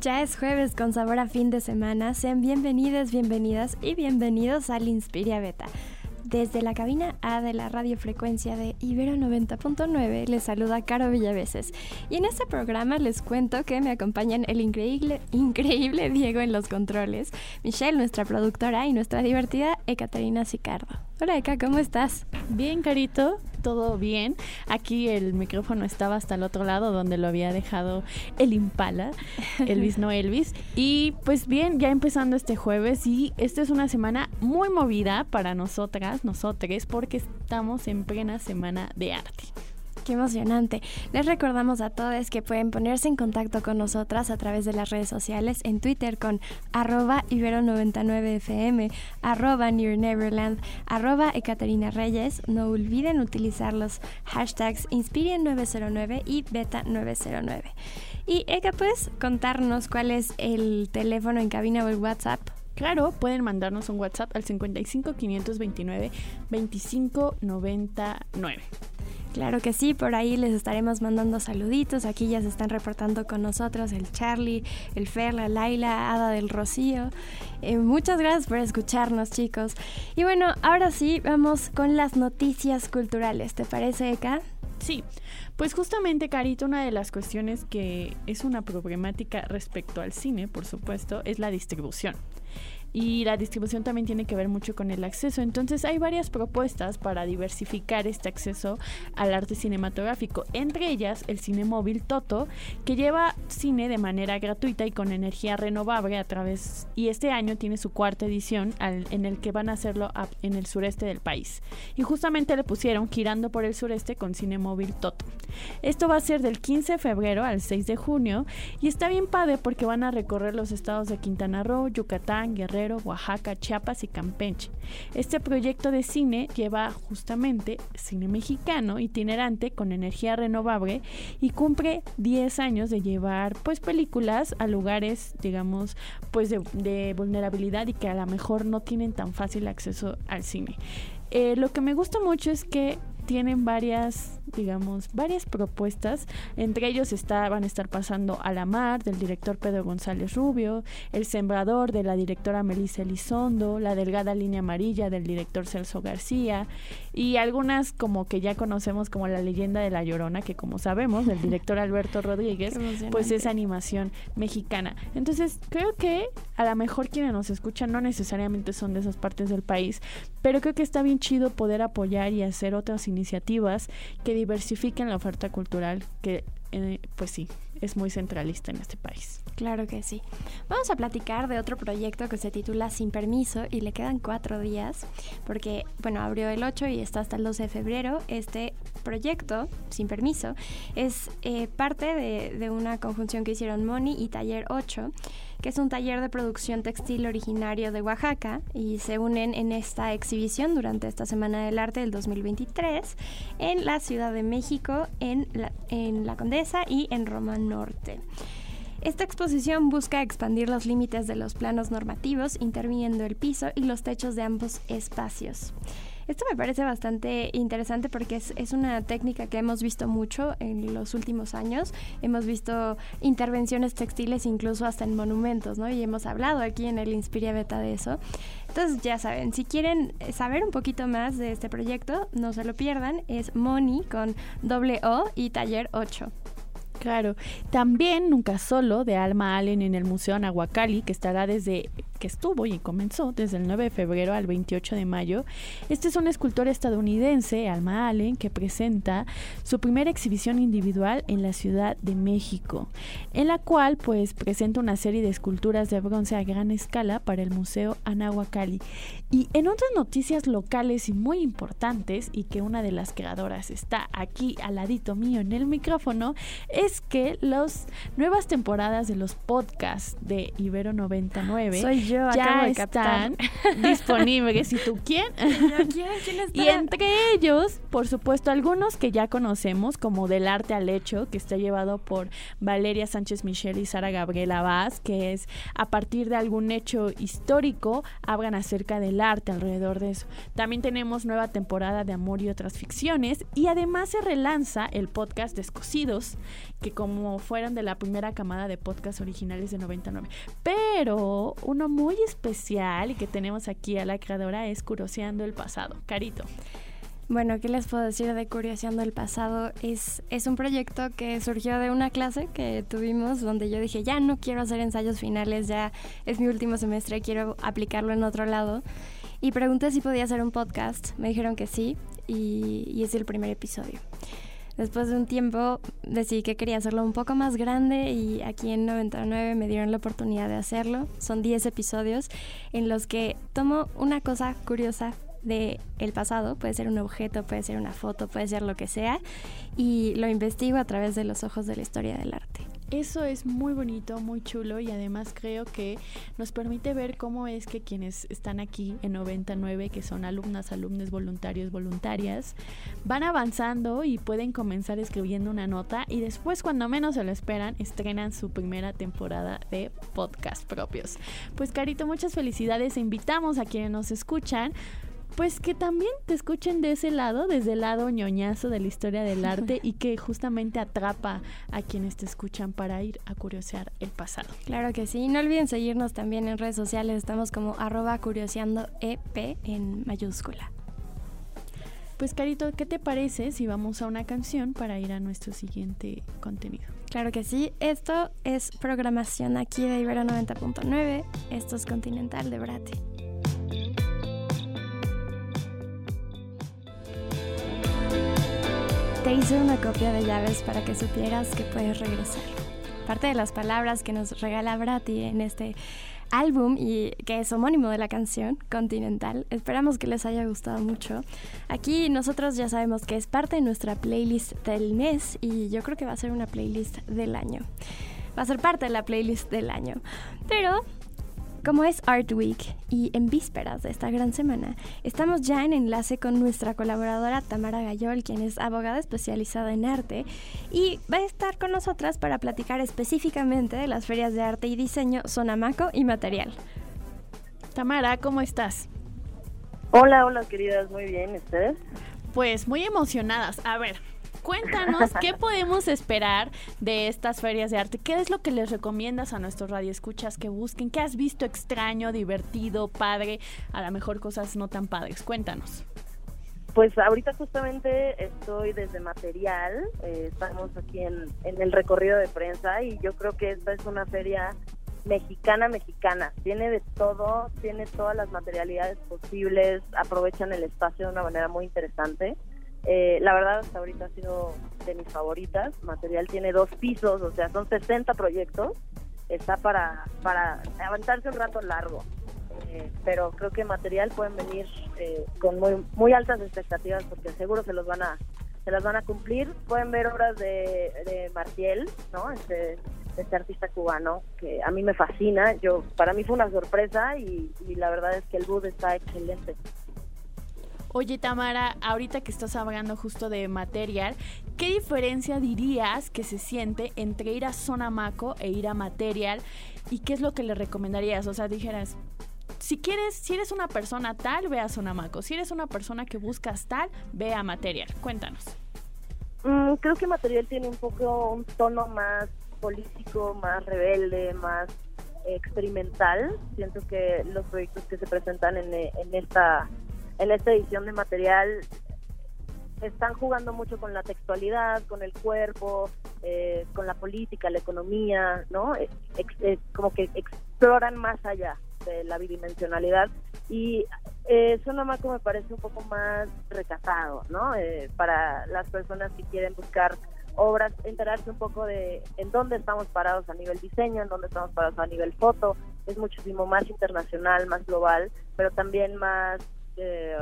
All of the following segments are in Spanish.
Ya es jueves con sabor a fin de semana. Sean bienvenidas, bienvenidas y bienvenidos al Inspiria Beta. Desde la cabina A de la radiofrecuencia de Ibero 90.9 les saluda Caro Villaveses. Y en este programa les cuento que me acompañan el increíble, increíble Diego en los controles, Michelle, nuestra productora, y nuestra divertida Ekaterina Sicardo. Hola Eka, ¿cómo estás? Bien, Carito, todo bien. Aquí el micrófono estaba hasta el otro lado donde lo había dejado el Impala, Elvis no Elvis. Y pues bien, ya empezando este jueves y esta es una semana muy movida para nosotras, nosotres, porque estamos en plena semana de arte qué emocionante. Les recordamos a todos que pueden ponerse en contacto con nosotras a través de las redes sociales en Twitter con arroba ibero99fm, arroba Near Neverland, arroba Ekaterina Reyes. No olviden utilizar los hashtags Inspirien909 y Beta909. Y Eka, ¿puedes contarnos cuál es el teléfono en cabina o el WhatsApp? Claro, pueden mandarnos un WhatsApp al 55 529 25 99. Claro que sí, por ahí les estaremos mandando saluditos. Aquí ya se están reportando con nosotros el Charlie, el Fer, la Laila, Ada del Rocío. Eh, muchas gracias por escucharnos, chicos. Y bueno, ahora sí, vamos con las noticias culturales. ¿Te parece, Eka? Sí, pues justamente, Carito, una de las cuestiones que es una problemática respecto al cine, por supuesto, es la distribución y la distribución también tiene que ver mucho con el acceso. Entonces hay varias propuestas para diversificar este acceso al arte cinematográfico, entre ellas el cine móvil Toto, que lleva cine de manera gratuita y con energía renovable a través y este año tiene su cuarta edición en el que van a hacerlo en el sureste del país. Y justamente le pusieron girando por el sureste con cine móvil Toto. Esto va a ser del 15 de febrero al 6 de junio y está bien padre porque van a recorrer los estados de Quintana Roo, Yucatán, Guerrero, Oaxaca, Chiapas y Campeche. Este proyecto de cine lleva justamente cine mexicano itinerante con energía renovable y cumple 10 años de llevar pues películas a lugares digamos pues de, vulnerabilidad y que a lo mejor no tienen tan fácil acceso al cine. Eh, lo que me gusta mucho es que tienen varias, digamos, varias propuestas. Entre ellos está, van a estar pasando A la Mar, del director Pedro González Rubio, El Sembrador, de la directora Melissa Elizondo, La Delgada Línea Amarilla, del director Celso García, y algunas como que ya conocemos como La Leyenda de la Llorona, que como sabemos, del director Alberto Rodríguez, pues es animación mexicana. Entonces, creo que a lo mejor quienes nos escuchan no necesariamente son de esas partes del país, pero creo que está bien chido poder apoyar y hacer otras iniciativas que diversifiquen la oferta cultural, que eh, pues sí, es muy centralista en este país. Claro que sí. Vamos a platicar de otro proyecto que se titula Sin Permiso y le quedan cuatro días porque, bueno, abrió el 8 y está hasta el 12 de febrero. Este proyecto, Sin Permiso, es eh, parte de, de, una conjunción que hicieron Moni y Taller 8, que es un taller de producción textil originario de Oaxaca y se unen en esta exhibición durante esta Semana del Arte del 2023 en la Ciudad de México, en la, en la Condesa y en Roma Norte. Esta exposición busca expandir los límites de los planos normativos, interviniendo el piso y los techos de ambos espacios. Esto me parece bastante interesante porque es, una técnica que hemos visto mucho en los últimos años. Hemos visto intervenciones textiles incluso hasta en monumentos, ¿no? Y hemos hablado aquí en el Inspiria Beta de eso. Entonces ya saben, si quieren saber un poquito más de este proyecto, no se lo pierdan. Es Moni con doble O y Taller 8. Claro. También Nunca Solo de Alma Allen en el Museo Nahuacali, que estará desde que estuvo y comenzó desde el 9 de febrero al 28 de mayo. Este es un escultor estadounidense, Alma Allen, que presenta su primera exhibición individual en la Ciudad de México, en la cual pues presenta una serie de esculturas de bronce a gran escala para el Museo Anahuacalli. Y en otras noticias locales y muy importantes, y que una de las creadoras está aquí al ladito mío en el micrófono, es que las nuevas temporadas de los podcasts de Ibero 99 Soy yo, ya de están disponibles. ¿Y tú quién? ¿Quién? ¿Quién está? Y entre ellos, por supuesto, algunos que ya conocemos, como Del Arte al Hecho, que está llevado por Valeria Sánchez Michel y Sara Gabriela Vaz, que es a partir de algún hecho histórico, hablan acerca del arte alrededor de eso. También tenemos nueva temporada de Amor y otras ficciones, y además se relanza el podcast Descosidos, que como fueron de la primera camada de podcasts originales de 99. Pero uno muy especial y que tenemos aquí a la creadora es Curioseando el Pasado. Carito. Bueno, ¿qué les puedo decir de Curioseando el Pasado? Es, es un proyecto que surgió de una clase que tuvimos donde yo dije, ya no quiero hacer ensayos finales, ya es mi último semestre, quiero aplicarlo en otro lado. Y pregunté si podía hacer un podcast, me dijeron que sí, y, y es el primer episodio. Después de un tiempo decidí que quería hacerlo un poco más grande y aquí en 99 me dieron la oportunidad de hacerlo. Son 10 episodios en los que tomo una cosa curiosa de el pasado, puede ser un objeto, puede ser una foto, puede ser lo que sea, y lo investigo a través de los ojos de la historia del arte. Eso es muy bonito, muy chulo y además creo que nos permite ver cómo es que quienes están aquí en 99, que son alumnas, alumnos, voluntarios, voluntarias, van avanzando y pueden comenzar escribiendo una nota y después cuando menos se lo esperan estrenan su primera temporada de podcast propios. Pues Carito, muchas felicidades e invitamos a quienes nos escuchan pues que también te escuchen de ese lado, desde el lado ñoñazo de la historia del arte y que justamente atrapa a quienes te escuchan para ir a curiosear el pasado. Claro que sí. No olviden seguirnos también en redes sociales. Estamos como arroba curioseando EP en mayúscula. Pues Carito, ¿qué te parece si vamos a una canción para ir a nuestro siguiente contenido? Claro que sí. Esto es programación aquí de Ibero 90.9. Esto es Continental de Brate. Te hice una copia de llaves para que supieras que puedes regresar. Parte de las palabras que nos regala Brati en este álbum y que es homónimo de la canción Continental. Esperamos que les haya gustado mucho. Aquí nosotros ya sabemos que es parte de nuestra playlist del mes y yo creo que va a ser una playlist del año. Va a ser parte de la playlist del año. Pero como es Art Week y en vísperas de esta gran semana, estamos ya en enlace con nuestra colaboradora Tamara Gayol, quien es abogada especializada en arte y va a estar con nosotras para platicar específicamente de las ferias de arte y diseño Sonamaco y Material. Tamara, ¿cómo estás? Hola, hola queridas, muy bien, ¿ustedes? Pues muy emocionadas. A ver, cuéntanos qué podemos esperar de estas ferias de arte. ¿Qué es lo que les recomiendas a nuestros radioescuchas que busquen? ¿Qué has visto extraño, divertido, padre? A lo mejor cosas no tan padres. Cuéntanos. Pues ahorita justamente estoy desde material, eh, estamos aquí en, en el recorrido de prensa y yo creo que esta es una feria mexicana, mexicana. Tiene de todo, tiene todas las materialidades posibles, aprovechan el espacio de una manera muy interesante. Eh, la verdad, hasta ahorita ha sido de mis favoritas. Material tiene dos pisos, o sea, son 60 proyectos. Está para, para avanzarse un rato largo. Eh, pero creo que material pueden venir eh, con muy, muy altas expectativas porque seguro se los van a se las van a cumplir. Pueden ver obras de, de Martiel, ¿no? Este, este artista cubano que a mí me fascina. Yo para mí fue una sorpresa y, y la verdad es que el boot está excelente. Oye, Tamara, ahorita que estás hablando justo de material, ¿qué diferencia dirías que se siente entre ir a Sonamaco e ir a material? ¿Y qué es lo que le recomendarías? O sea, dijeras, si quieres, si eres una persona tal, ve a Sonamaco. Si eres una persona que buscas tal, ve a material. Cuéntanos. Mm, creo que material tiene un poco un tono más político, más rebelde, más experimental. Siento que los proyectos que se presentan en, en esta en esta edición de material están jugando mucho con la textualidad, con el cuerpo, eh, con la política, la economía, ¿no? Ex, ex, como que exploran más allá de la bidimensionalidad y eh, Sonamaco me parece un poco más recatado, ¿no? Eh, para las personas que quieren buscar obras, enterarse un poco de en dónde estamos parados a nivel diseño, en dónde estamos parados a nivel foto, es muchísimo más internacional, más global, pero también más, eh,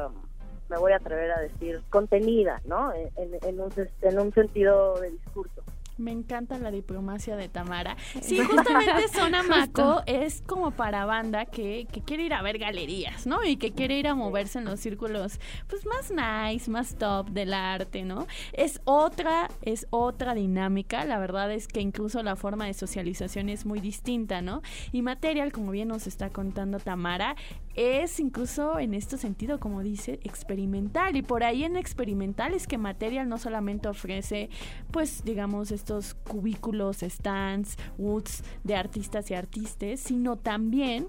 me voy a atrever a decir, contenida, ¿no? en, un, en un sentido de discurso. Me encanta la diplomacia de Tamara. Sí, justamente Zona Maco es como para banda que, que, quiere ir a ver galerías, ¿no? Y que quiere ir a moverse en los círculos, pues más nice, más top del arte, ¿no? Es otra, es otra dinámica. La verdad es que incluso la forma de socialización es muy distinta, ¿no? Y Material, como bien nos está contando Tamara, es incluso en este sentido, como dice, experimental. Y por ahí en experimental es que Material no solamente ofrece, pues, digamos, estos cubículos, stands, woods de artistas y artistas, sino también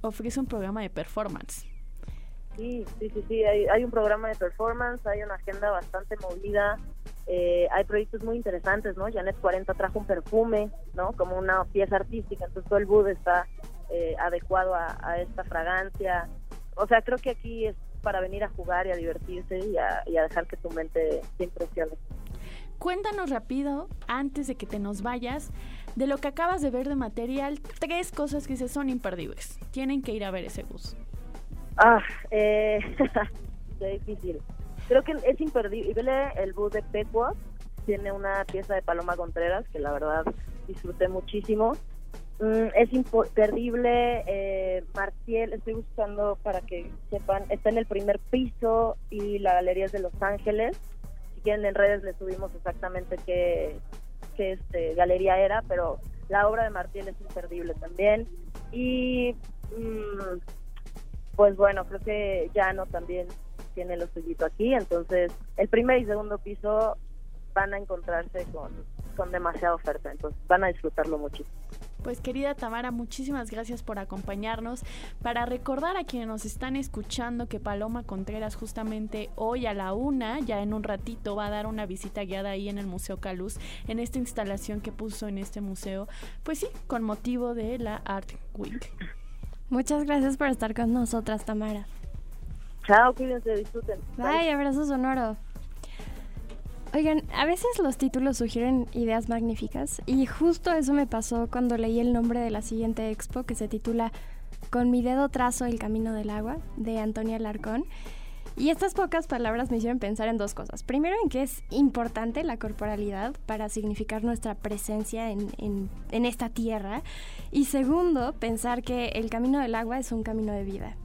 ofrece un programa de performance. Sí, sí, sí, sí, hay, un programa de performance, hay una agenda bastante movida, eh, hay proyectos muy interesantes, ¿no? Janet 40 trajo un perfume, ¿no? Como una pieza artística, entonces todo el wood está eh, adecuado a, esta fragancia. O sea, creo que aquí es para venir a jugar y a divertirse y a, y a dejar que tu mente se impresione. Cuéntanos rápido, antes de que te nos vayas, de lo que acabas de ver de material, tres cosas que se son imperdibles. Tienen que ir a ver ese bus. Ah, eh, qué difícil. Creo que es imperdible el bus de Pequot. Tiene una pieza de Paloma Contreras que la verdad disfruté muchísimo. Mm, es imperdible. Eh, Martiel, estoy buscando para que sepan, está en el primer piso y la galería es de Los Ángeles si quieren en redes le subimos exactamente qué, qué este, galería era, pero la obra de Martín es imperdible también. Y mm, pues bueno, creo que Llano también tiene lo suyito aquí, entonces el primer y segundo piso van a encontrarse con, con demasiada oferta, entonces van a disfrutarlo muchísimo. Pues querida Tamara, muchísimas gracias por acompañarnos. Para recordar a quienes nos están escuchando que Paloma Contreras justamente hoy a la una, ya en un ratito, va a dar una visita guiada ahí en el Museo Caluz, en esta instalación que puso en este museo, pues sí, con motivo de la Art Week. Muchas gracias por estar con nosotras, Tamara. Chao, cuídense, disfruten. Bye, abrazo sonoro. Oigan, a veces los títulos sugieren ideas magníficas y justo eso me pasó cuando leí el nombre de la siguiente expo que se titula Con mi dedo trazo el camino del agua de Antonia Larcón. Y estas pocas palabras me hicieron pensar en dos cosas. Primero, en que es importante la corporalidad para significar nuestra presencia en, en esta tierra. Y segundo, pensar que el camino del agua es un camino de vida.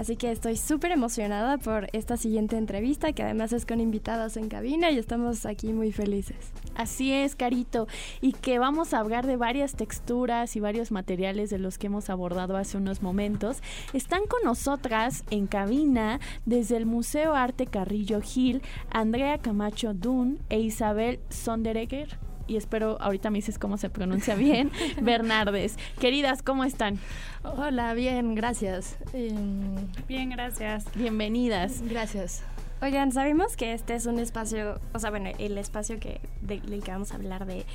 Así que estoy súper emocionada por esta siguiente entrevista, que además es con invitados en cabina y estamos aquí muy felices. Así es, Carito, y que vamos a hablar de varias texturas y varios materiales de los que hemos abordado hace unos momentos. Están con nosotras en cabina desde el Museo Arte Carrillo Gil, Andrea Camacho Dun e Isabel Sonderegger y espero ahorita me dices cómo se pronuncia bien, Bernardes. Queridas, ¿cómo están? Hola, bien, gracias. Em, bien, gracias. Bienvenidas. Gracias. Oigan, sabemos que este es un espacio, o sea, bueno, el espacio que del que vamos a hablar de,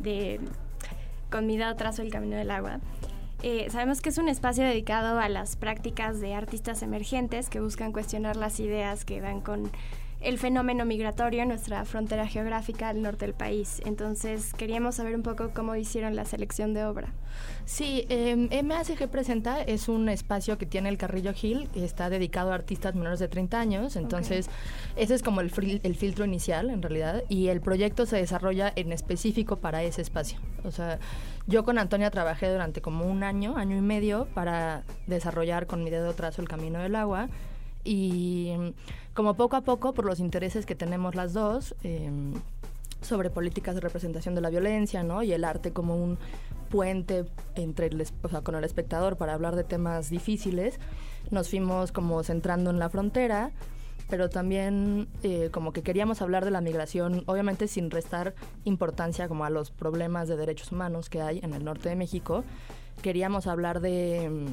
de comida trazo el camino del agua. Eh, sabemos que es un espacio dedicado a las prácticas de artistas emergentes que buscan cuestionar las ideas que dan con el fenómeno migratorio en nuestra frontera geográfica al norte del país. Entonces, queríamos saber un poco cómo hicieron la selección de obra. Sí, eh, MACG Presenta es un espacio que tiene el Carrillo Hill, que está dedicado a artistas menores de 30 años. Entonces, ese es como el, el filtro inicial, en realidad, y el proyecto se desarrolla en específico para ese espacio. O sea, yo con Antonia trabajé durante como un año, año y medio, para desarrollar con mi dedo trazo el camino del agua y como poco a poco, por los intereses que tenemos las dos, em, sobre políticas de representación de la violencia, ¿no? Y el arte como un puente entre el, con el espectador para hablar de temas difíciles, nos fuimos como centrando en la frontera, pero también eh, como que queríamos hablar de la migración, obviamente sin restar importancia como a los problemas de derechos humanos que hay en el norte de México. Queríamos hablar de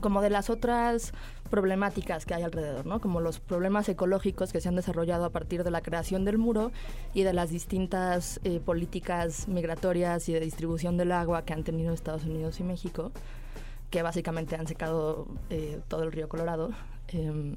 como de las otras problemáticas que hay alrededor, ¿no? Como los problemas ecológicos que se han desarrollado a partir de la creación del muro y de las distintas eh, políticas migratorias y de distribución del agua que han tenido Estados Unidos y México que básicamente han secado eh, todo el río Colorado. Em,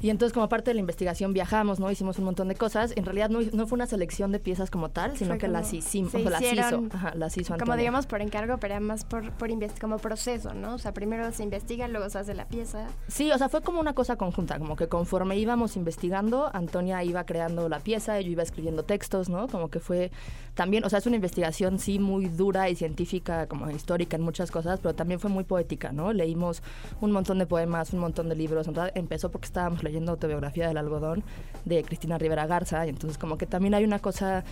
y entonces como parte de la investigación viajamos, ¿no? Hicimos un montón de cosas. En realidad no, no fue una selección de piezas como tal, sino Fue que como- las hicimos, se las hizo, ajá, las hizo Como Antonia. digamos por encargo, pero además por, por como proceso, ¿no? O sea, primero se investiga, luego se hace la pieza. Sí, o sea, fue como una cosa conjunta, como que conforme íbamos investigando, Antonia iba creando la pieza, yo iba escribiendo textos, ¿no? Como que fue también, o sea, es una investigación sí muy dura y científica, como histórica en muchas cosas, pero también fue muy poética, ¿no? Leímos un montón de poemas, un montón de libros, en realidad empezó porque estábamos leyendo autobiografía del algodón de Cristina Rivera Garza, y entonces como que también hay una cosa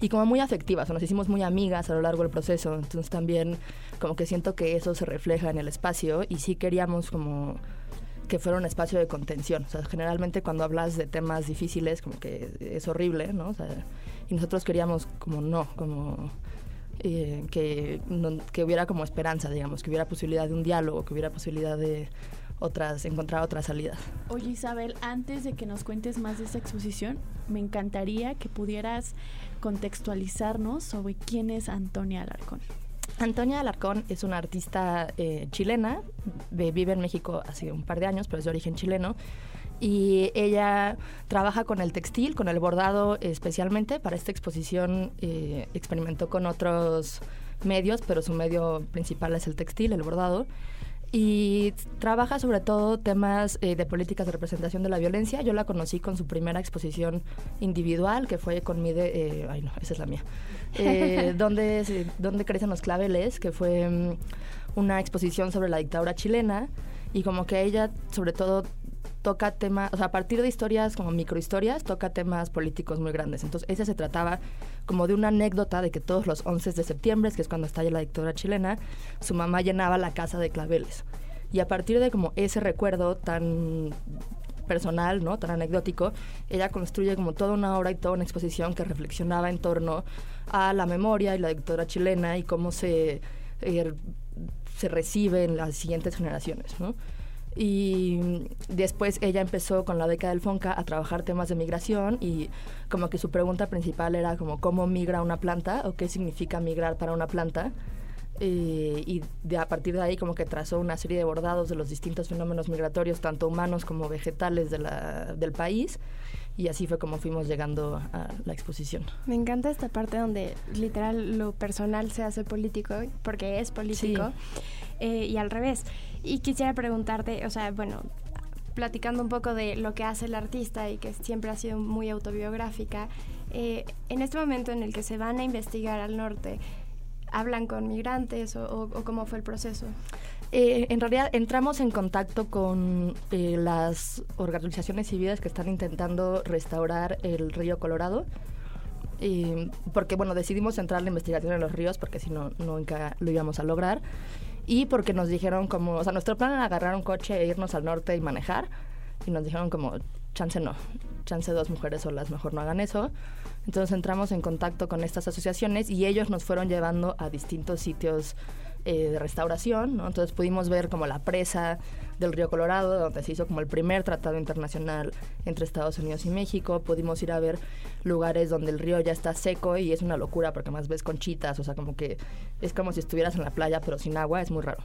y como muy afectiva, o sea, nos hicimos muy amigas a lo largo del proceso, entonces también como que siento que eso se refleja en el espacio y sí queríamos como que fuera un espacio de contención. O sea, generalmente cuando hablas de temas difíciles, como que es horrible, ¿no? O sea, y nosotros queríamos como no, como eh, que, no- que hubiera como esperanza, digamos, que hubiera posibilidad de un diálogo, que hubiera posibilidad de otras, encontrar otras salidas. Oye Isabel, antes de que nos cuentes más de esta exposición, me encantaría que pudieras contextualizarnos sobre quién es Antonia Alarcón. Antonia Alarcón es una artista eh, chilena, ve- vive en México hace un par de años, pero es de origen chileno. Y ella trabaja con el textil, con el bordado especialmente. Para esta exposición eh, experimentó con otros medios, pero su medio principal es el textil, el bordado. Y trabaja sobre todo temas eh, de políticas de representación de la violencia. Yo la conocí con su primera exposición individual, que fue con mi... De, eh, ay, no, esa es la mía. Eh, donde, donde crecen los claveles, que fue mm, una exposición sobre la dictadura chilena. Y como que ella, sobre todo, toca temas, o sea, a partir de historias como microhistorias, toca temas políticos muy grandes. Entonces, ese se trataba como de una anécdota de que todos los 11 de septiembre, que es cuando estalla la dictadura chilena, su mamá llenaba la casa de claveles. Y a partir de como ese recuerdo tan personal, ¿no? tan anecdótico, ella construye como toda una obra y toda una exposición que reflexionaba en torno a la memoria y la dictadura chilena y cómo se, eh, se recibe en las siguientes generaciones. ¿no? Y después ella empezó con la beca del FONCA a trabajar temas de migración y como que su pregunta principal era como cómo migra una planta o qué significa migrar para una planta. Eh, y de, a partir de ahí como que trazó una serie de bordados de los distintos fenómenos migratorios, tanto humanos como vegetales de la- del país. Y así fue como fuimos llegando a la exposición. Me encanta esta parte donde literal lo personal se hace político, porque es político, eh, y al revés. Y quisiera preguntarte, o sea, bueno, platicando un poco de lo que hace el artista y que siempre ha sido muy autobiográfica, eh, en este momento en el que se van a investigar al norte, ¿hablan con migrantes o, o- o cómo fue el proceso? Eh, en realidad entramos en contacto con eh, las organizaciones civiles que están intentando restaurar el río Colorado. Eh, porque bueno, decidimos entrar la investigación en los ríos porque si no, nunca lo íbamos a lograr. Y porque nos dijeron como, o sea, nuestro plan era agarrar un coche e irnos al norte y manejar. Y nos dijeron como, chance no, chance dos mujeres solas, mejor no hagan eso. Entonces entramos en contacto con estas asociaciones y ellos nos fueron llevando a distintos sitios eh, de restauración, ¿no? Entonces pudimos ver como la presa del río Colorado, donde se hizo como el primer tratado internacional entre Estados Unidos y México. Pudimos ir a ver lugares donde el río ya está seco y es una locura porque más ves conchitas, o sea, como que es como si estuvieras en la playa pero sin agua, es muy raro.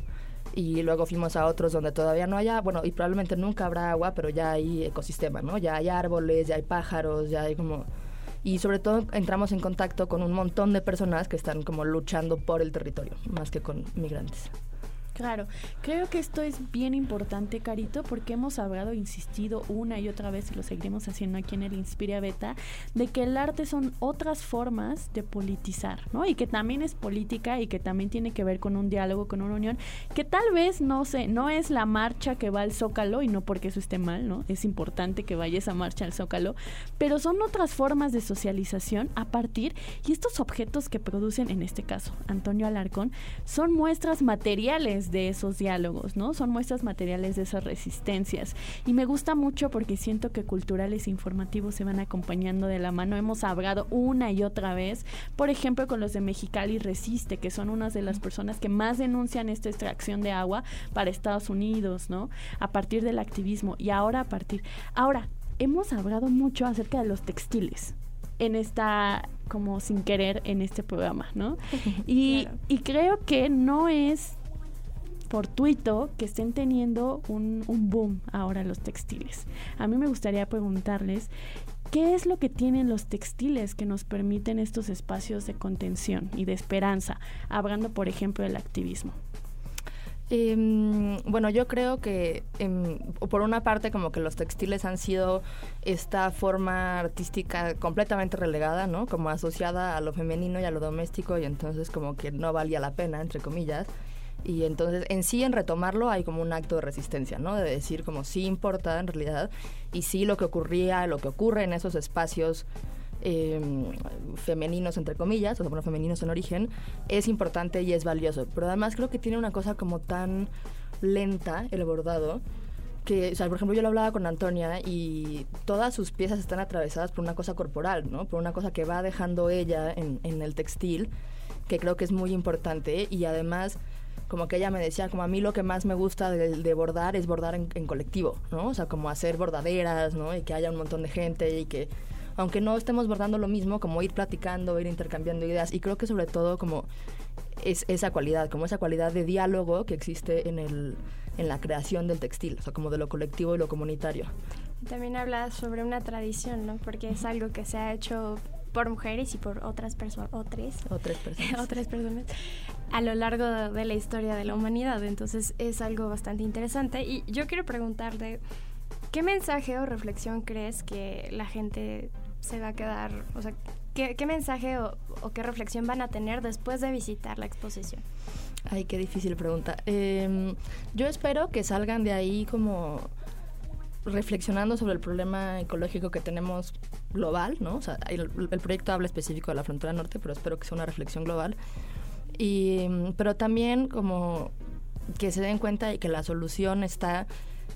Y luego fuimos a otros donde todavía no haya, bueno, y probablemente nunca habrá agua, pero ya hay ecosistema, ¿no? Ya hay árboles, ya hay pájaros, ya hay como y sobre todo entramos en contacto con un montón de personas que están como luchando por el territorio, más que con migrantes. Claro, creo que esto es bien importante, Carito, porque hemos hablado, insistido una y otra vez, y lo seguiremos haciendo aquí en el Inspiria Beta, de que el arte son otras formas de politizar, ¿no? Y que también es política y que también tiene que ver con un diálogo, con una unión, que tal vez, no sé, no es la marcha que va al Zócalo, y no porque eso esté mal, ¿no? Es importante que vaya esa marcha al Zócalo, pero son otras formas de socialización a partir, y estos objetos que producen, en este caso, Antonio Alarcón, son muestras materiales de esos diálogos, ¿no? Son muestras materiales de esas resistencias. Y me gusta mucho porque siento que culturales e informativos se van acompañando de la mano. Hemos hablado una y otra vez, por ejemplo, con los de Mexicali Resiste, que son unas de las personas que más denuncian esta extracción de agua para Estados Unidos, ¿no? A partir del activismo. Y ahora a partir... Ahora, hemos hablado mucho acerca de los textiles en esta, como sin querer, en este programa, ¿no? Y, Claro. y creo que no es fortuito que estén teniendo un, boom ahora los textiles. A mí me gustaría preguntarles ¿Qué es lo que tienen los textiles que nos permiten estos espacios de contención y de esperanza, hablando por ejemplo del activismo? Em, bueno, yo creo que em, por una parte como que los textiles han sido esta forma artística completamente relegada, ¿no? Como asociada a lo femenino y a lo doméstico y entonces como que no valía la pena, entre comillas. Y entonces en sí en retomarlo hay como un acto de resistencia, ¿no? De decir como sí importa en realidad y sí lo que ocurría, lo que ocurre en esos espacios Em, femeninos, entre comillas, o sea, bueno, femeninos en origen, es importante y es valioso. Pero además creo que tiene una cosa como tan lenta el bordado que, o sea, por ejemplo, yo lo hablaba con Antonia y todas sus piezas están atravesadas por una cosa corporal, ¿no? Por una cosa que va dejando ella en, el textil, que creo que es muy importante y además como que ella me decía, como a mí lo que más me gusta de, bordar es bordar en, en, colectivo, ¿no? O sea, como hacer bordaderas, ¿no? Y que haya un montón de gente y que aunque no estemos bordando lo mismo, como ir platicando, ir intercambiando ideas. Y creo que sobre todo como es esa cualidad, como esa cualidad de diálogo que existe en, el, en la creación del textil, o sea, como de lo colectivo y lo comunitario. También habla sobre una tradición, ¿no? Porque es algo que se ha hecho por mujeres y por otras personas, otras, otras personas. otras personas a lo largo de la historia de la humanidad. Entonces es algo bastante interesante. Y yo quiero preguntarte, ¿qué mensaje o reflexión crees que la gente se va a quedar, o sea, qué, mensaje o, qué reflexión van a tener después de visitar la exposición? Ay, qué difícil pregunta. Em, yo espero que salgan de ahí como reflexionando sobre el problema ecológico que tenemos global, ¿no? O sea, el, proyecto habla específico de la frontera norte, pero espero que sea una reflexión global. Y, pero también como que se den cuenta de que la solución está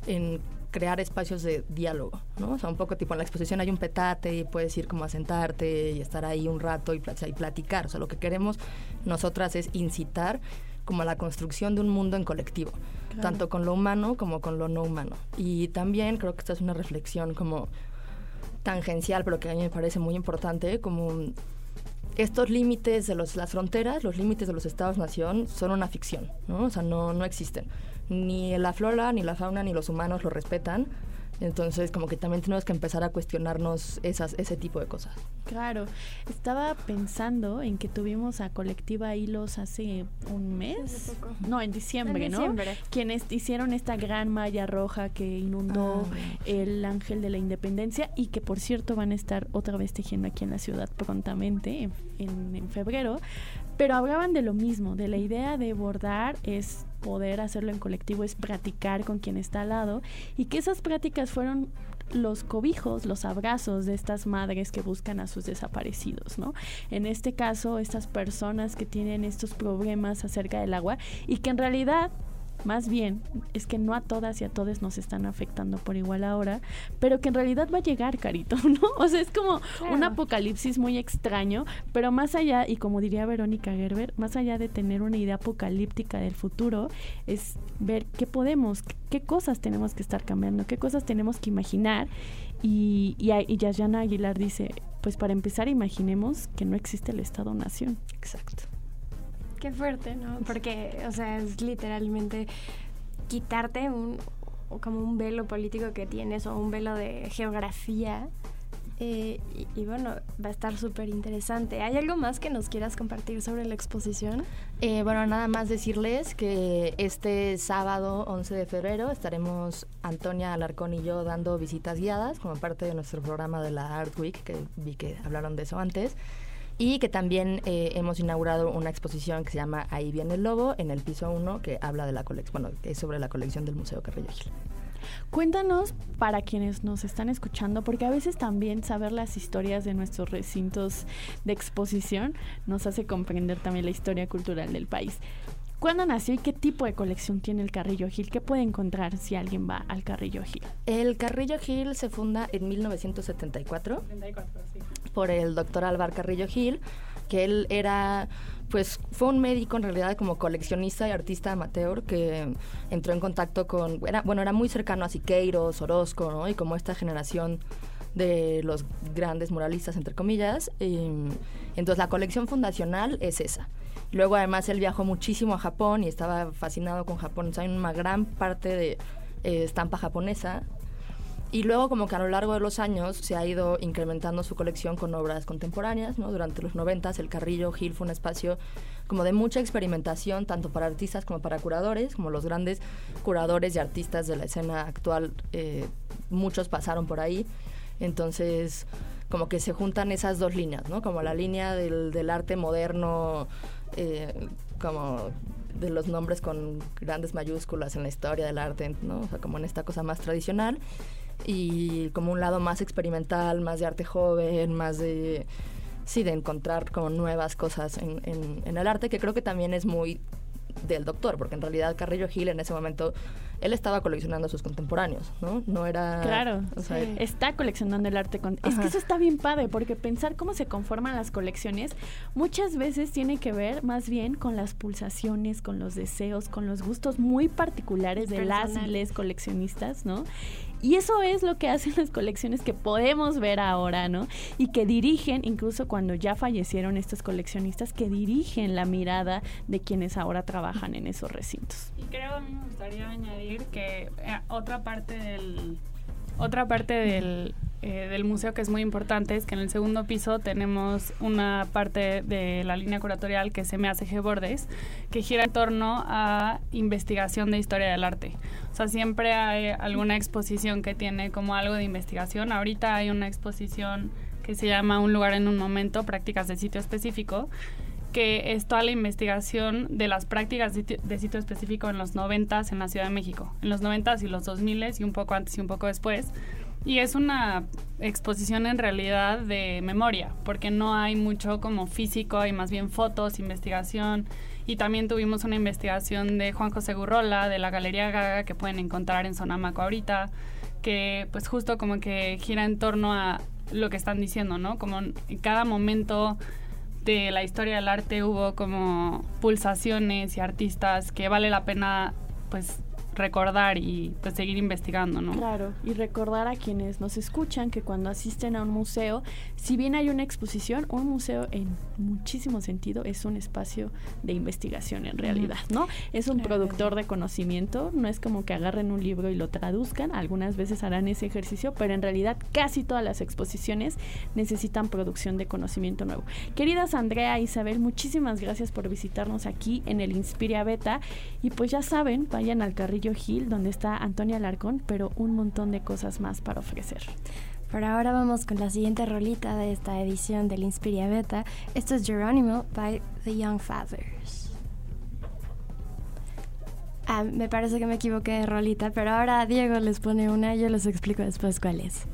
en crear espacios de diálogo, ¿no? O sea, un poco tipo en la exposición hay un petate y puedes ir como a sentarte y estar ahí un rato y, platicar. O sea, lo que queremos nosotras es incitar como la construcción de un mundo en colectivo, tanto con lo humano como con lo no humano. Y también creo que esta es una reflexión como tangencial, pero que a mí me parece muy importante, como estos límites de los, las fronteras, los límites de los estados-nación, son una ficción, ¿no? O sea, no, no existen ni la flora, ni la fauna, ni los humanos lo respetan. Entonces, como que también tenemos que empezar a cuestionarnos esas, ese tipo de cosas. Claro, estaba pensando en que tuvimos a Colectiva Hilos hace un mes. No, en diciembre, en ¿no? Quienes hicieron esta gran malla roja que inundó ah, el Ángel de la Independencia y que, por cierto, van a estar otra vez tejiendo aquí en la ciudad prontamente, en, en febrero. Pero hablaban de lo mismo, de la idea de bordar es poder hacerlo en colectivo, es practicar con quien está al lado y que esas prácticas fueron los cobijos, los abrazos de estas madres que buscan a sus desaparecidos, ¿no? En este caso, estas personas que tienen estos problemas acerca del agua y que en realidad más bien es que no a todas y a todos nos están afectando por igual ahora, pero que en realidad va a llegar, Carito, ¿no? O sea, es como un apocalipsis muy extraño, pero más allá, y como diría Verónica Gerber, más allá de tener una idea apocalíptica del futuro, es ver qué podemos, qué cosas tenemos que estar cambiando, qué cosas tenemos que imaginar. Y, y, y Yayana Aguilar dice, pues para empezar imaginemos que no existe el Estado-Nación. Exacto. Qué fuerte, ¿no? Porque, o sea, es literalmente quitarte un como un velo político que tienes o un velo de geografía. Eh, y, bueno, va a estar súper interesante. ¿Hay algo más que nos quieras compartir sobre la exposición? Eh, bueno, nada más decirles que este sábado 11 de febrero estaremos Antonia Alarcón y yo dando visitas guiadas como parte de nuestro programa de la Art Week, que vi que hablaron de eso antes y que también eh, hemos inaugurado una exposición que se llama Ahí viene el lobo en el piso 1 que habla de la colección, bueno, es sobre la colección del Museo Carrillo Gil. Cuéntanos para quienes nos están escuchando, porque a veces también saber las historias de nuestros recintos de exposición nos hace comprender también la historia cultural del país. ¿Cuándo nació y qué tipo de colección tiene el Carrillo Gil? ¿Qué puede encontrar si alguien va al Carrillo Gil? El Carrillo Gil se funda en 1974 por el doctor Álvaro Carrillo Gil, que él era, pues fue un médico en realidad como coleccionista y artista amateur que entró en contacto con, era, bueno, era muy cercano a Siqueiros, Orozco, ¿no? Y como esta generación de los grandes muralistas, entre comillas. entonces la colección fundacional es esa. Luego además él viajó muchísimo a Japón y estaba fascinado con Japón. O sea, hay una gran parte de eh, estampa japonesa. Y luego como que a lo largo de los años se ha ido incrementando su colección con obras contemporáneas, ¿no? Durante los 90 el Carrillo Gil fue un espacio como de mucha experimentación, tanto para artistas como para curadores, como los grandes curadores y artistas de la escena actual, eh, muchos pasaron por ahí. Entonces, como que se juntan esas dos líneas, ¿no? Como la línea del, del arte moderno, eh, como de los nombres con grandes mayúsculas en la historia del arte, ¿no? O sea, como en esta cosa más tradicional y como un lado más experimental, más de arte joven, más de sí, de encontrar como nuevas cosas en, en, el arte, que creo que también es muy del doctor, porque en realidad Carrillo Gil en ese momento él estaba coleccionando a sus contemporáneos, ¿no? No era... Claro, está coleccionando el arte. Con... Es que eso está bien padre, porque pensar cómo se conforman las colecciones muchas veces tiene que ver más bien con las pulsaciones, con los deseos, con los gustos muy particulares de las y les coleccionistas, ¿no? Y eso es lo que hacen las colecciones que podemos ver ahora, ¿no? Y que dirigen, incluso cuando ya fallecieron estos coleccionistas, que dirigen la mirada de quienes ahora trabajan en esos recintos. Y creo a mí me gustaría añadir que eh, otra parte del otra parte del, eh, del, museo que es muy importante es que en el segundo piso tenemos una parte de la línea curatorial que se me hace Bordes, que gira en torno a investigación de historia del arte. O sea, siempre hay alguna exposición que tiene como algo de investigación. Ahorita hay una exposición que se llama Un lugar en un momento, prácticas de sitio específico, que es toda la investigación de las prácticas de, sitio específico en los 90 en la Ciudad de México, en los 90 y los 2000 y un poco antes y un poco después. Y es una exposición en realidad de memoria, porque no hay mucho como físico, hay más bien fotos, investigación. Y también tuvimos una investigación de Juan José Gurrola, de la Galería Gaga, que pueden encontrar en Sonamaco ahorita, que pues justo como que gira en torno a lo que están diciendo, ¿no? Como en cada momento de la historia del arte hubo como pulsaciones y artistas que vale la pena pues recordar y pues seguir investigando, ¿no? Claro, y recordar a quienes nos escuchan que cuando asisten a un museo, si bien hay una exposición, un museo en muchísimo sentido es un espacio de investigación en realidad, ¿no? Es un productor de conocimiento, no es como que agarren un libro y lo traduzcan, algunas veces harán ese ejercicio, pero en realidad casi todas las exposiciones necesitan producción de conocimiento nuevo. Queridas Andrea e Isabel, muchísimas gracias por visitarnos aquí en el Inspiria Beta y pues ya saben, vayan al carril Gil, donde está Antonia Alarcón, pero un montón de cosas más para ofrecer. Por ahora vamos con la siguiente rolita de esta edición del Inspiria Beta. Esto es Geronimo by The Young Fathers. Ah, me parece que me equivoqué de rolita, pero ahora Diego les pone una y yo les explico después cuál es.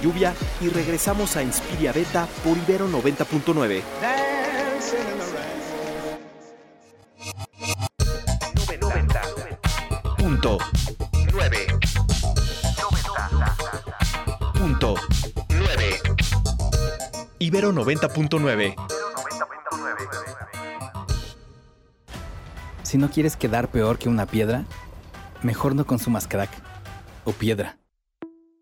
Lluvia y regresamos a Inspiria Beta por Ibero 90.9. Punto 9. Punto 9. Ibero 90.9. Si no quieres quedar peor que una piedra, mejor no consumas crack o piedra.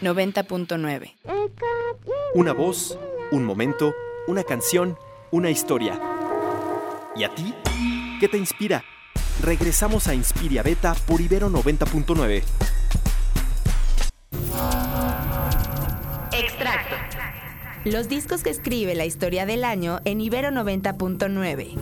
90.9. Una voz, un momento, una canción, una historia. ¿Y a ti? ¿Qué te inspira? Regresamos a Inspiria Beta por Ibero 90.9. Los discos que escribe la historia del año en Ibero 90.9.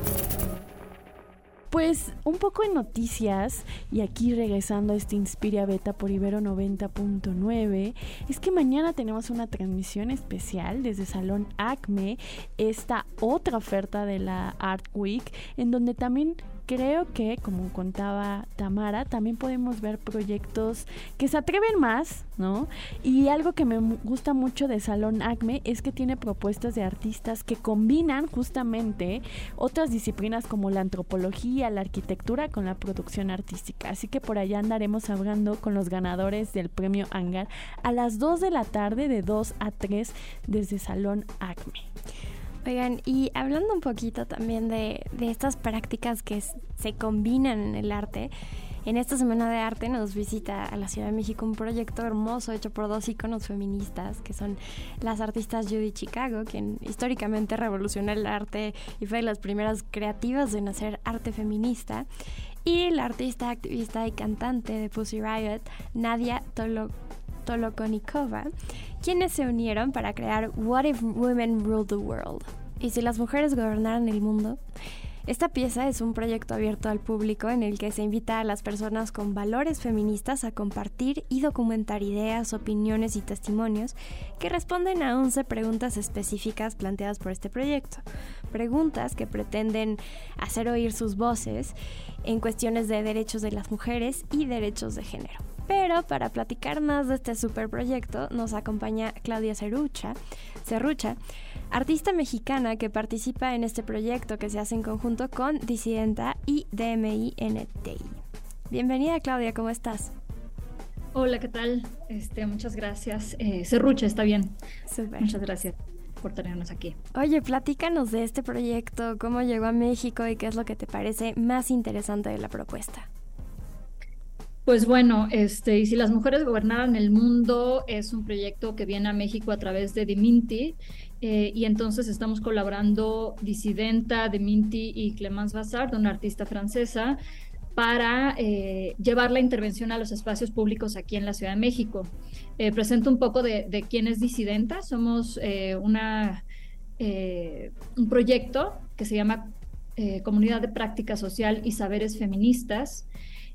Pues un poco en noticias, y aquí regresando a este Inspiria Beta por Ibero 90.9, es que mañana tenemos una transmisión especial desde Salón Acme, esta otra oferta de la Art Week, en donde también creo que, como contaba Tamara, también podemos ver proyectos que se atreven más, ¿no? Y algo que me gusta mucho de Salón Acme es que tiene propuestas de artistas que combinan justamente otras disciplinas como la antropología, la arquitectura con la producción artística. Así que por allá andaremos hablando con los ganadores del premio Hangar a las 2 de la tarde de 2 a 3 desde Salón Acme. Oigan, y hablando un poquito también de, estas prácticas que se combinan en el arte, en esta Semana de Arte nos visita a la Ciudad de México un proyecto hermoso hecho por dos íconos feministas, que son las artistas Judy Chicago, quien históricamente revolucionó el arte y fue de las primeras creativas en hacer arte feminista, y la artista, activista y cantante de Pussy Riot, Nadia Tolokonikova, quienes se unieron para crear What If Women Rule the World? ¿Y si las mujeres gobernaran el mundo? Esta pieza es un proyecto abierto al público en el que se invita a las personas con valores feministas a compartir y documentar ideas, opiniones y testimonios que responden a 11 preguntas específicas planteadas por este proyecto. Preguntas que pretenden hacer oír sus voces en cuestiones de derechos de las mujeres y derechos de género. Pero para platicar más de este super proyecto nos acompaña Claudia Cerrucha, Cerrucha, artista mexicana que participa en este proyecto que se hace en conjunto con Disidenta y DMI NTI. Bienvenida Claudia, ¿cómo estás? Hola, ¿qué tal? Este, muchas gracias. Eh, Cerrucha, está bien. Muchas gracias por tenernos aquí. Oye, platícanos de este proyecto, cómo llegó a México y qué es lo que te parece más interesante de la propuesta. Pues bueno, este, y si las mujeres gobernaran el mundo es un proyecto que viene a México a través de Diminti eh, y entonces estamos colaborando Disidenta, Diminti y Clemence Bassard, una artista francesa, para eh, llevar la intervención a los espacios públicos aquí en la Ciudad de México. Eh, presento un poco de, de, quién es Disidenta. Somos una, un proyecto que se llama Comunidad de Práctica Social y Saberes Feministas.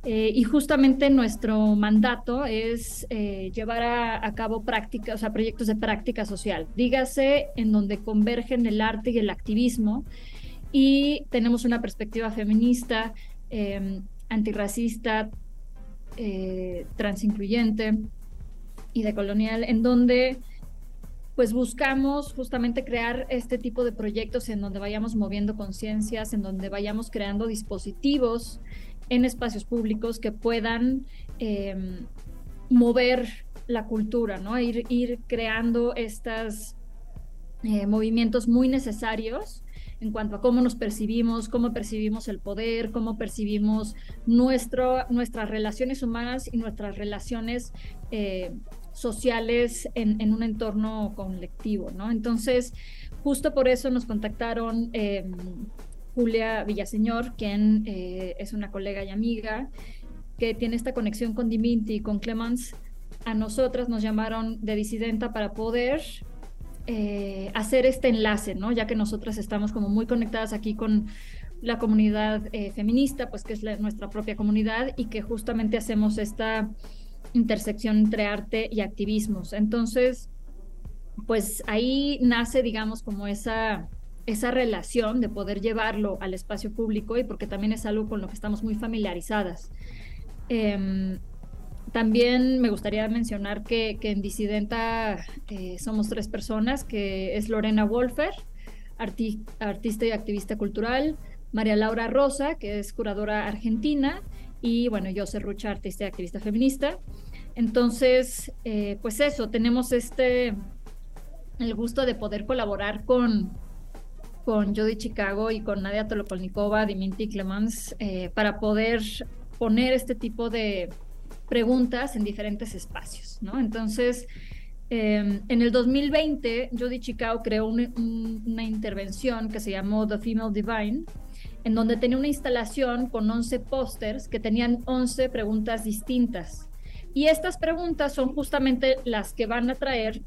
Eh, y justamente nuestro mandato es eh, llevar a, cabo prácticas, o sea, proyectos de práctica social, dígase en donde convergen el arte y el activismo y tenemos una perspectiva feminista, em, antirracista, eh, transincluyente y decolonial, en donde pues buscamos justamente crear este tipo de proyectos en donde vayamos moviendo conciencias, en donde vayamos creando dispositivos en espacios públicos que puedan em, mover la cultura, ¿no? Ir, ir creando estos eh, movimientos muy necesarios en cuanto a cómo nos percibimos, cómo percibimos el poder, cómo percibimos nuestro, nuestras relaciones humanas y nuestras relaciones eh, sociales en, en, un entorno colectivo, ¿no? Entonces, justo por eso nos contactaron Julia Villaseñor, quien eh, es una colega y amiga, que tiene esta conexión con Diminti y con Clemens. A nosotras nos llamaron de disidenta para poder eh, hacer este enlace, ¿no? Ya que nosotras estamos como muy conectadas aquí con la comunidad eh, feminista, pues que es nuestra propia comunidad y que justamente hacemos esta intersección entre arte y activismos. Entonces, pues ahí nace, digamos, como esa esa relación de poder llevarlo al espacio público y porque también es algo con lo que estamos muy familiarizadas. Em, también me gustaría mencionar que, en Disidenta eh, somos tres personas, que es Lorena Wolfer, artista y activista cultural, María Laura Rosa, que es curadora argentina, y bueno, yo Serrucha, artista y activista feminista. Entonces, eh, pues eso, tenemos este, el gusto de poder colaborar con, con Jody Chicago y con Nadia Tolopolnikova, Dimitri Clemens, eh, para poder poner este tipo de preguntas en diferentes espacios, ¿no? Entonces, em, en el 2020, Jody Chicago creó una intervención que se llamó The Female Divine, en donde tenía una instalación con 11 pósters que tenían 11 preguntas distintas. Y estas preguntas son justamente las que van a traer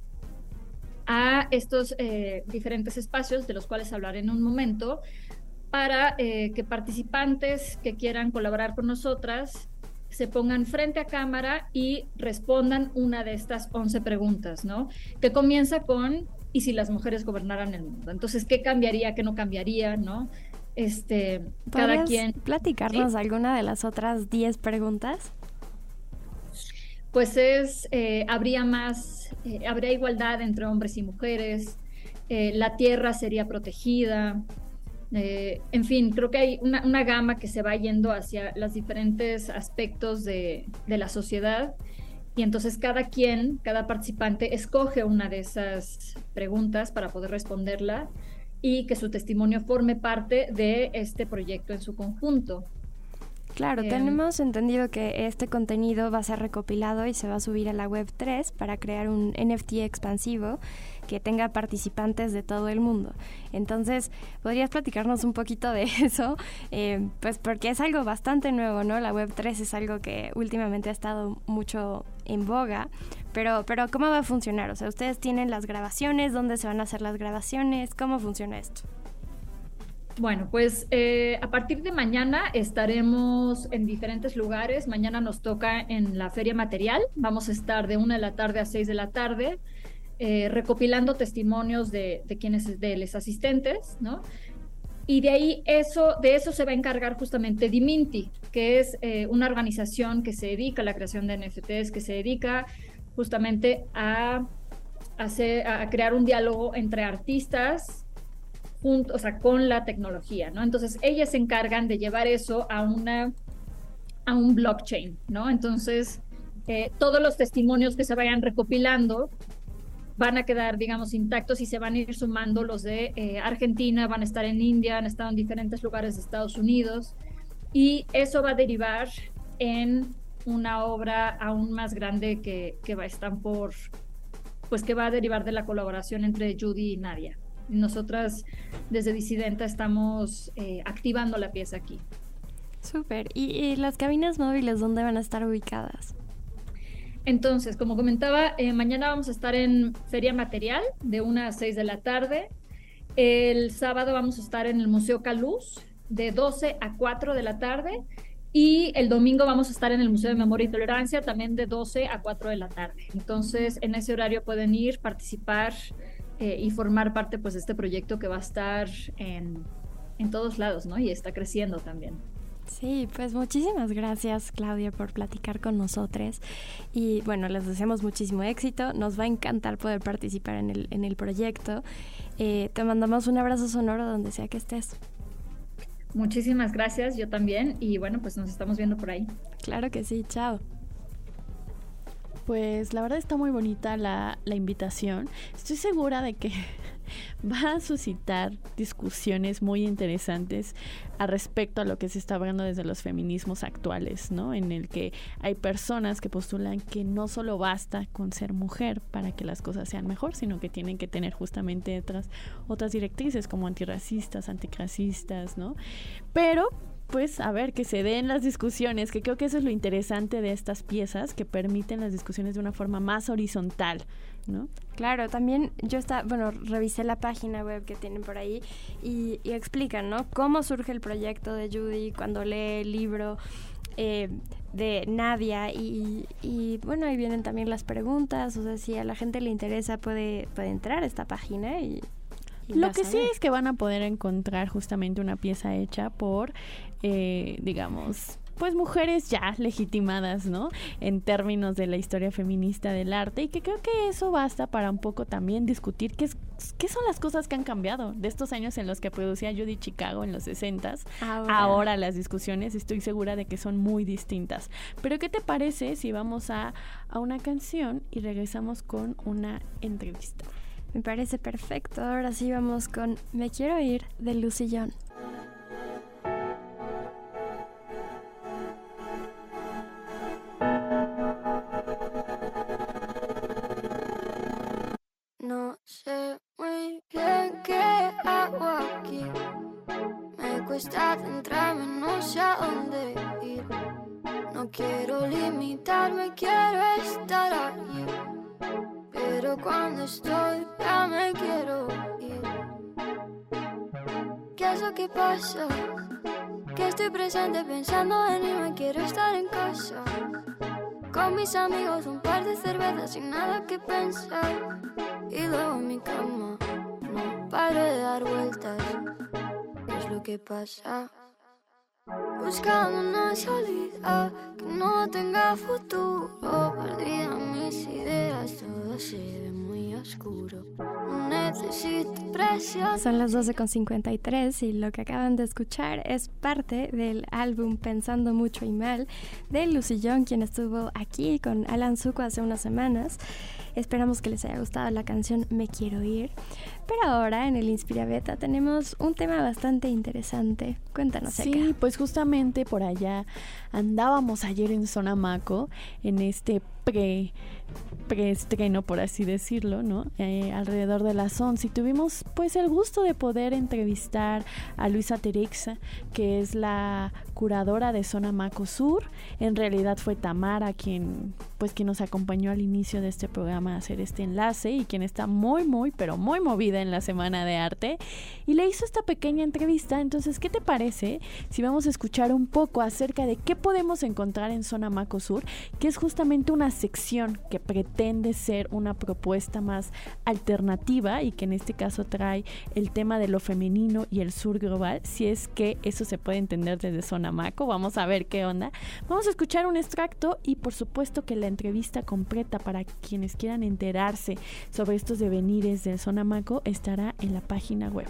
a estos eh, diferentes espacios de los cuales hablaré en un momento para eh, que participantes que quieran colaborar con nosotras se pongan frente a cámara y respondan una de estas 11 preguntas, ¿no? Que comienza con, ¿y si las mujeres gobernaran el mundo? Entonces, ¿qué cambiaría, qué no cambiaría, ¿no? Este, cada quien... platicarnos alguna de las otras 10 preguntas? Pues es, eh, habría más, eh, habría igualdad entre hombres y mujeres, eh, la tierra sería protegida, en fin, creo que hay una, gama que se va yendo hacia los diferentes aspectos de, la sociedad y entonces cada quien, cada participante escoge una de esas preguntas para poder responderla y que su testimonio forme parte de este proyecto en su conjunto. Claro, em, tenemos entendido que este contenido va a ser recopilado y se va a subir a la web 3 para crear un NFT expansivo que tenga participantes de todo el mundo. Entonces, ¿podrías platicarnos un poquito de eso? Eh, pues porque es algo bastante nuevo, ¿no? La web 3 es algo que últimamente ha estado mucho en boga, pero, pero ¿cómo va a funcionar? O sea, ¿ustedes tienen las grabaciones? ¿Dónde se van a hacer las grabaciones? ¿Cómo funciona esto? Bueno, pues eh, a partir de mañana estaremos en diferentes lugares. Mañana nos toca en la Feria Material. Vamos a estar de una de la tarde a seis de la tarde eh, recopilando testimonios de, quienes, de los asistentes, ¿no? Y de ahí eso, de eso se va a encargar justamente Diminti, que es eh, una organización que se dedica a la creación de NFTs, que se dedica justamente a, hacer, a crear un diálogo entre artistas con la tecnología, ¿no? Entonces, ellas se encargan de llevar eso a un blockchain, ¿no? Entonces, eh, todos los testimonios que se vayan recopilando van a quedar, digamos, intactos y se van a ir sumando los de eh, Argentina, van a estar en India, han estado en diferentes lugares de Estados Unidos y eso va a derivar en una obra aún más grande que, que va a por, pues que va a derivar de la colaboración entre Judy y Nadia. Nosotras desde Disidenta estamos eh, activando la pieza aquí. Súper. ¿Y, las cabinas móviles dónde van a estar ubicadas? Entonces, como comentaba, eh, mañana vamos a estar en Feria Material de 1 a 6 de la tarde. El sábado vamos a estar en el Museo Caluz de 12 a 4 de la tarde. Y el domingo vamos a estar en el Museo de Memoria y Tolerancia también de 12 a 4 de la tarde. Entonces, en ese horario pueden ir, participar, eh, y formar parte pues de este proyecto que va a estar en, en todos lados, ¿no? Y está creciendo también. Sí, pues muchísimas gracias Claudia por platicar con nosotros y bueno, les deseamos muchísimo éxito, nos va a encantar poder participar en el, en el proyecto, eh, te mandamos un abrazo sonoro donde sea que estés. Muchísimas gracias, yo también y bueno, pues nos estamos viendo por ahí. Claro que sí, chao. Pues la verdad está muy bonita la, invitación. Estoy segura de que va a suscitar discusiones muy interesantes a respecto a lo que se está hablando desde los feminismos actuales, ¿no? En el que hay personas que postulan que no solo basta con ser mujer para que las cosas sean mejor, sino que tienen que tener justamente otras, otras directrices como antirracistas, anticlasistas, ¿no? Pero pues a ver, que se den las discusiones, que creo que eso es lo interesante de estas piezas, que permiten las discusiones de una forma más horizontal, ¿no? Claro, también yo está, bueno, revisé la página web que tienen por ahí y, explican, ¿no? Cómo surge el proyecto de Judy cuando lee el libro eh, de Nadia y, y, bueno, ahí vienen también las preguntas, o sea, si a la gente le interesa puede, puede entrar a esta página y, lo que sí es que van a poder encontrar justamente una pieza hecha por, eh, digamos, pues mujeres ya legitimadas, ¿no? En términos de la historia feminista del arte y que creo que eso basta para un poco también discutir qué, es, qué son las cosas que han cambiado de estos años en los que producía Judy Chicago en los 60 ahora. ahora las discusiones estoy segura de que son muy distintas. Pero ¿qué te parece si vamos a, a una canción y regresamos con una entrevista? Me parece perfecto. Ahora sí vamos con Me quiero ir de Lucy John. No sé muy bien qué hago aquí. Me cuesta adentrarme, no sé a dónde ir. No quiero limitarme, quiero estar allí Pero cuando estoy ya me quiero ir. ¿Qué es lo que pasa? Que estoy presente pensando en irme, quiero estar en casa. Con mis amigos, un par de cervezas sin nada que pensar. Y luego mi cama, no paro de dar vueltas. ¿Qué es lo que pasa? Buscando una salida que no tenga futuro. Perdida mis ideas, todo se ve oscuro. Necesito presión. Son las 12.53 y lo que acaban de escuchar es parte del álbum Pensando Mucho y Mal de Lucy Young, quien estuvo aquí con Alan Zuko hace unas semanas. Esperamos que les haya gustado la canción Me Quiero Ir. Pero ahora en el Inspira Beta tenemos un tema bastante interesante. Cuéntanos, Sí, pues justamente por allá andábamos ayer en Sonamaco, en este pre preestreno, por así decirlo, ¿no? Eh, alrededor de las 11 y tuvimos pues el gusto de poder entrevistar a Luisa Terexa, que es la curadora de Sonamaco Sur. En realidad fue Tamara quien pues quien nos acompañó al inicio de este programa a hacer este enlace y quien está muy muy pero muy movida en la Semana de Arte y le hizo esta pequeña entrevista. Entonces, ¿qué te parece si vamos a escuchar un poco acerca de qué podemos encontrar en Zona Maco Sur, que es justamente una sección que pretende ser una propuesta más alternativa y que en este caso trae el tema de lo femenino y el sur global, si es que eso se puede entender desde Zona Vamos a ver qué onda. Vamos a escuchar un extracto y por supuesto que la entrevista completa para quienes quieran enterarse sobre estos devenires del Zona Maco estará en la página web.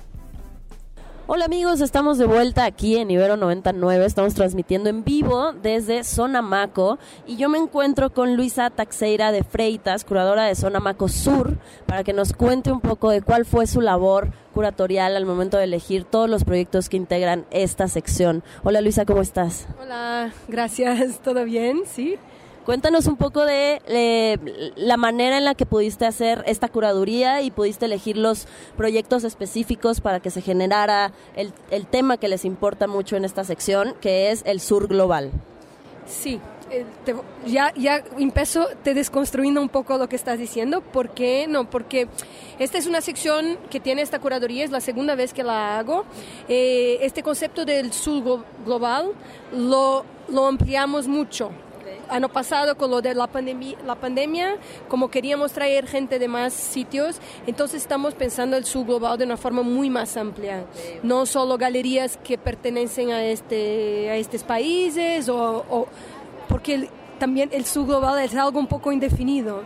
Hola amigos, estamos de vuelta aquí en Ibero 99, estamos transmitiendo en vivo desde Zona Maco y yo me encuentro con Luisa Taxeira de Freitas, curadora de Zona Maco Sur, para que nos cuente un poco de cuál fue su labor curatorial al momento de elegir todos los proyectos que integran esta sección. Hola Luisa, ¿cómo estás? Hola, gracias, ¿todo bien? Sí. Cuéntanos un poco de la manera en la que pudiste hacer esta curaduría y pudiste elegir los proyectos específicos para que se generara el, tema que les importa mucho en esta sección, que es el sur global. Sí, eh, ya, ya empiezo te desconstruyendo un poco lo que estás diciendo. ¿Por qué? No, porque esta es una sección que tiene esta curaduría, es la segunda vez que la hago. Eh, este concepto del sur glo- global lo, lo ampliamos mucho. Año pasado con lo de la, pandemia, la pandemia, como queríamos traer gente de más sitios, entonces estamos pensando el sur global de una forma muy más amplia. No solo galerías que pertenecen a, este, a estos países o- o porque el- también el sur global es algo un poco indefinido.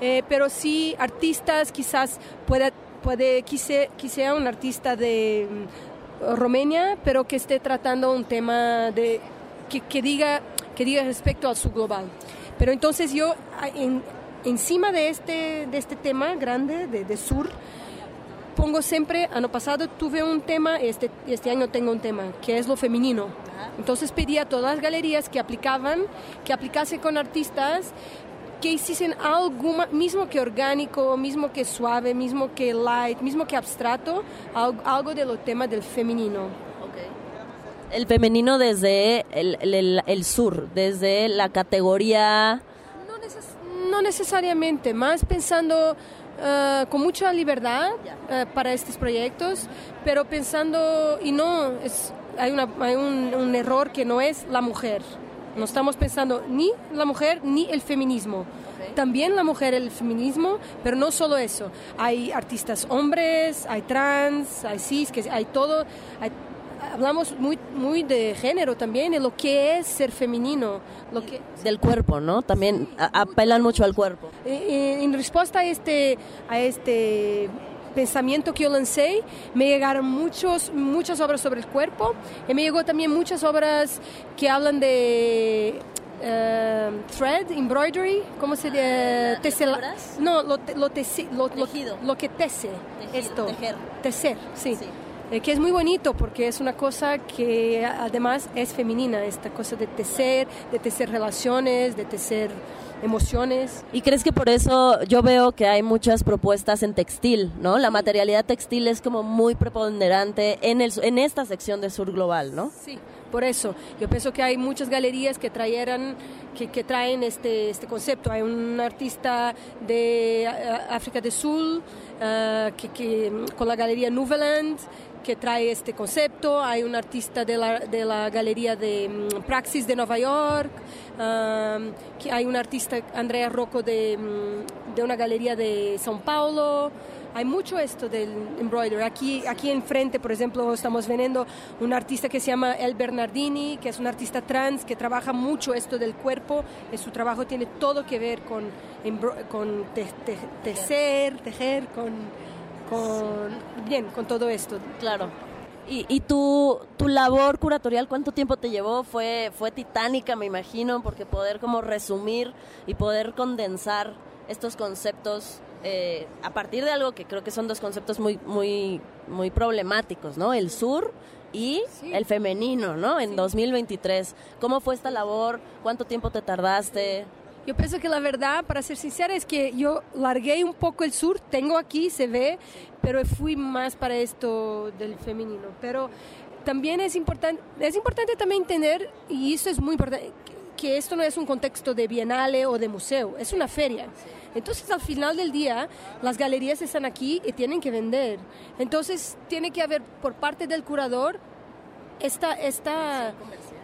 Eh, pero sí, artistas quizás pueda, puede, quise, que sea un artista de mm, Romania, pero que esté tratando un tema de, que, que diga, que diga respecto al sur global. Pero entonces yo, en- encima de este, de este tema grande de, de sur, pongo siempre, año pasado tuve un tema, este, este año tengo un tema, que es lo femenino. Entonces pedí a todas las galerías que aplicaban, que aplicasen con artistas que hiciesen algo, ma- mismo que orgánico, mismo que suave, mismo que light, mismo que abstracto, al- algo de los temas del femenino. El femenino desde el, el- el- sur, desde la categoría... No necesariamente, más pensando eh, con mucha libertad eh, para estos proyectos, pero pensando, y no, es, hay, una- hay un, un error que no es la mujer. No estamos pensando ni la mujer ni el feminismo. También la mujer el feminismo, pero no solo eso. Hay artistas hombres, hay trans, hay cis, que hay todo. hay- hablamos muy, muy de género también, de lo que es ser femenino. Lo que, del cuerpo, ¿no? También apelan mucho al cuerpo. en respuesta a este, a este pensamiento que yo lancé, me llegaron muchos, muchas obras sobre el cuerpo y me llegó también muchas obras que hablan de eh, thread, embroidery, ¿cómo se dice? Tesela- No, lo, te- lo, teci- lo, que tece esto. tejer. Tecer, sí. Eh, que es muy bonito porque es una cosa que además es femenina, esta cosa de tecer, de tecer relaciones, de tecer emociones. ¿Y crees que por eso yo veo que hay muchas propuestas en textil, ¿no? La materialidad textil es como muy preponderante en, el, en esta sección de Sur Global, ¿no? Sí, por eso. Yo pienso que hay muchas galerías que trajeran, que, que traen este, este concepto. Hay un artista de uh, África del Sur uh, que, que, con la galería Nuveland que trae este concepto. Hay un artista de la, de la galería de um, Praxis de Nueva York. Um, que hay un artista, Andrea Rocco, de, um, de una galería de São Paulo hay mucho esto del embroidery. Aquí, aquí enfrente, por ejemplo, estamos viendo un artista que se llama El Bernardini, que es un artista trans que trabaja mucho esto del cuerpo. Y su trabajo tiene todo que ver con, con te, te, tecer, tejer, con, con, bien, con todo esto. Claro. ¿Y, y tu, tu, labor curatorial cuánto tiempo te llevó? Fue, fue titánica, me imagino, porque poder como resumir y poder condensar estos conceptos eh, a partir de algo que creo que son dos conceptos muy, muy, muy problemáticos, ¿no? El sur y sí. el femenino, ¿no? En sí. 2023. ¿Cómo fue esta labor? ¿Cuánto tiempo te tardaste? Yo pienso que la verdad, para ser sincera, es que yo largué un poco el sur, tengo aquí, se ve, pero fui más para esto del femenino. Pero también es importante, es importante también entender, y eso es muy importante, que esto no es un contexto de bienale o de museo, es una feria. Entonces, al final del día, las galerías están aquí y tienen que vender. Entonces, tiene que haber por parte del curador esta... esta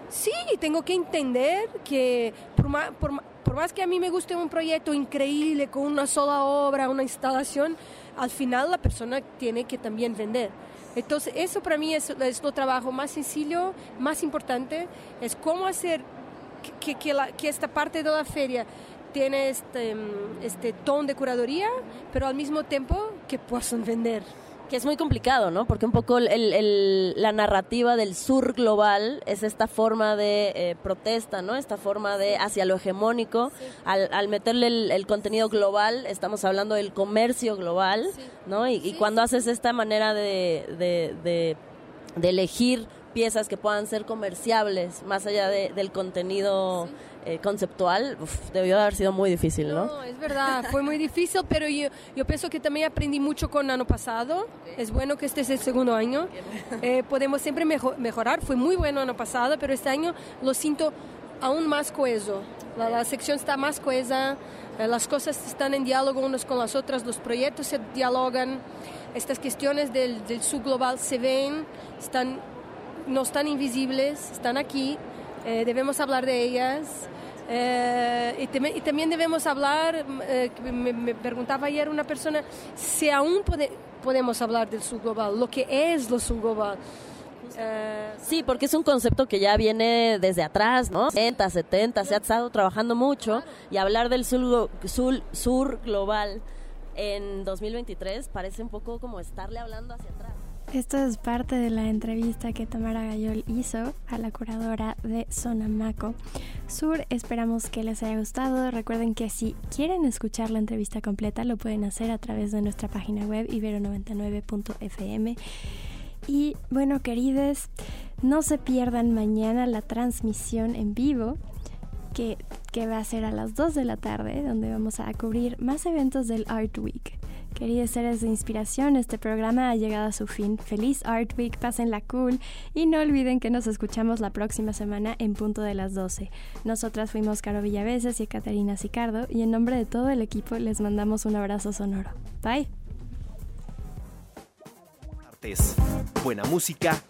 sí, tengo que entender que por por, por más que a mí me guste un proyecto increíble con una sola obra, una instalación, al final la persona tiene que también vender. Entonces, eso para mí es, es el trabajo más sencillo, más importante, es cómo hacer que, que, la, que esta parte de la feria tiene este, este ton de curaduría, pero al mismo tiempo que puedan vender. Que es muy complicado, ¿no? Porque un poco el, el, la narrativa del sur global es esta forma de eh, protesta, ¿no? Esta forma de hacia lo hegemónico. Sí. Al, al, meterle el, el, contenido global, estamos hablando del comercio global, sí. ¿no? Y, sí, y cuando haces esta manera de, de, de, de elegir piezas que puedan ser comerciables, más allá de, del contenido eh, conceptual, uf, debió haber sido muy difícil, ¿no? No, es verdad, fue muy difícil, pero yo, yo pienso que también aprendí mucho con el año pasado. Es bueno que este es el segundo año. Eh, podemos siempre mejor, mejorar. Fue muy bueno el año pasado, pero este año lo siento aún más coeso. La, la sección está más coesa, eh, las cosas están en diálogo unas con las otras, los proyectos se dialogan, estas cuestiones del, del subglobal se ven, están no están invisibles, están aquí, eh, debemos hablar de ellas. Eh, y, también debemos hablar, eh, me, me, preguntaba ayer una persona, si aún pode, podemos hablar del subglobal, lo que es lo subglobal. Uh, sí, porque es un concepto que ya viene desde atrás, ¿no? 60, 70, se ha estado trabajando mucho y hablar del sur, sur, sur global en 2023 parece un poco como estarle hablando hacia atrás. Esto es parte de la entrevista que Tamara Gayol hizo a la curadora de Sonamaco Sur. Esperamos que les haya gustado. Recuerden que si quieren escuchar la entrevista completa lo pueden hacer a través de nuestra página web ibero99.fm. Y bueno, queridos, no se pierdan mañana la transmisión en vivo que, que va a ser a las 2 de la tarde, donde vamos a cubrir más eventos del Art Week. Queridos seres de inspiración, este programa ha llegado a su fin. Feliz Art Week, pásenla cool y no olviden que nos escuchamos la próxima semana en punto de las 12. Nosotras fuimos Caro Villaveses y Caterina Sicardo y en nombre de todo el equipo les mandamos un abrazo sonoro. Bye. Artes, buena música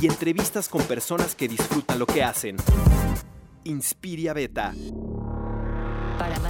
y entrevistas con personas que disfrutan lo que hacen. Inspiria Beta. Para